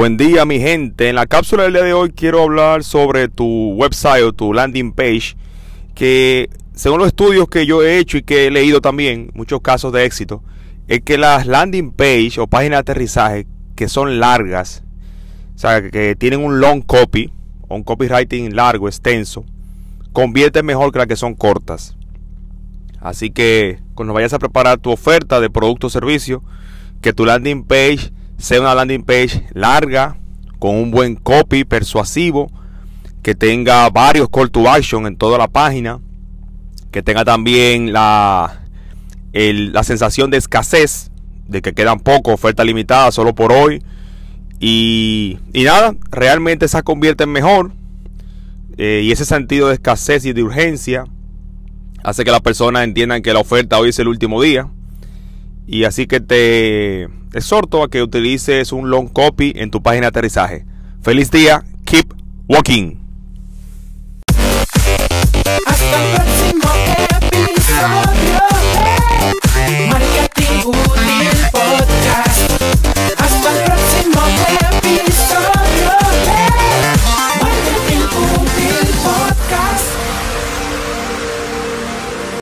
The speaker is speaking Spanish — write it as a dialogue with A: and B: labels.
A: Buen día mi gente, en la cápsula del día de hoy quiero hablar sobre tu website o tu landing page que según los estudios que yo he hecho y que he leído también, muchos casos de éxito, es que las landing page o páginas de aterrizaje que son largas, o sea, que tienen un long copy o un copywriting largo, extenso, convierten mejor que las que son cortas. Así que cuando vayas a preparar tu oferta de producto o servicio, que tu landing page sea una landing page larga, con un buen copy persuasivo, que tenga varios call to action en toda la página, que tenga también la, la sensación de escasez, de que quedan pocas ofertas limitadas solo por hoy. Y, y nada, realmente se convierte en mejor. Eh, y ese sentido de escasez y de urgencia hace que las personas entiendan que la oferta hoy es el último día. Y así que te exhorto a que utilices un long copy en tu página de aterrizaje. Feliz día, keep walking.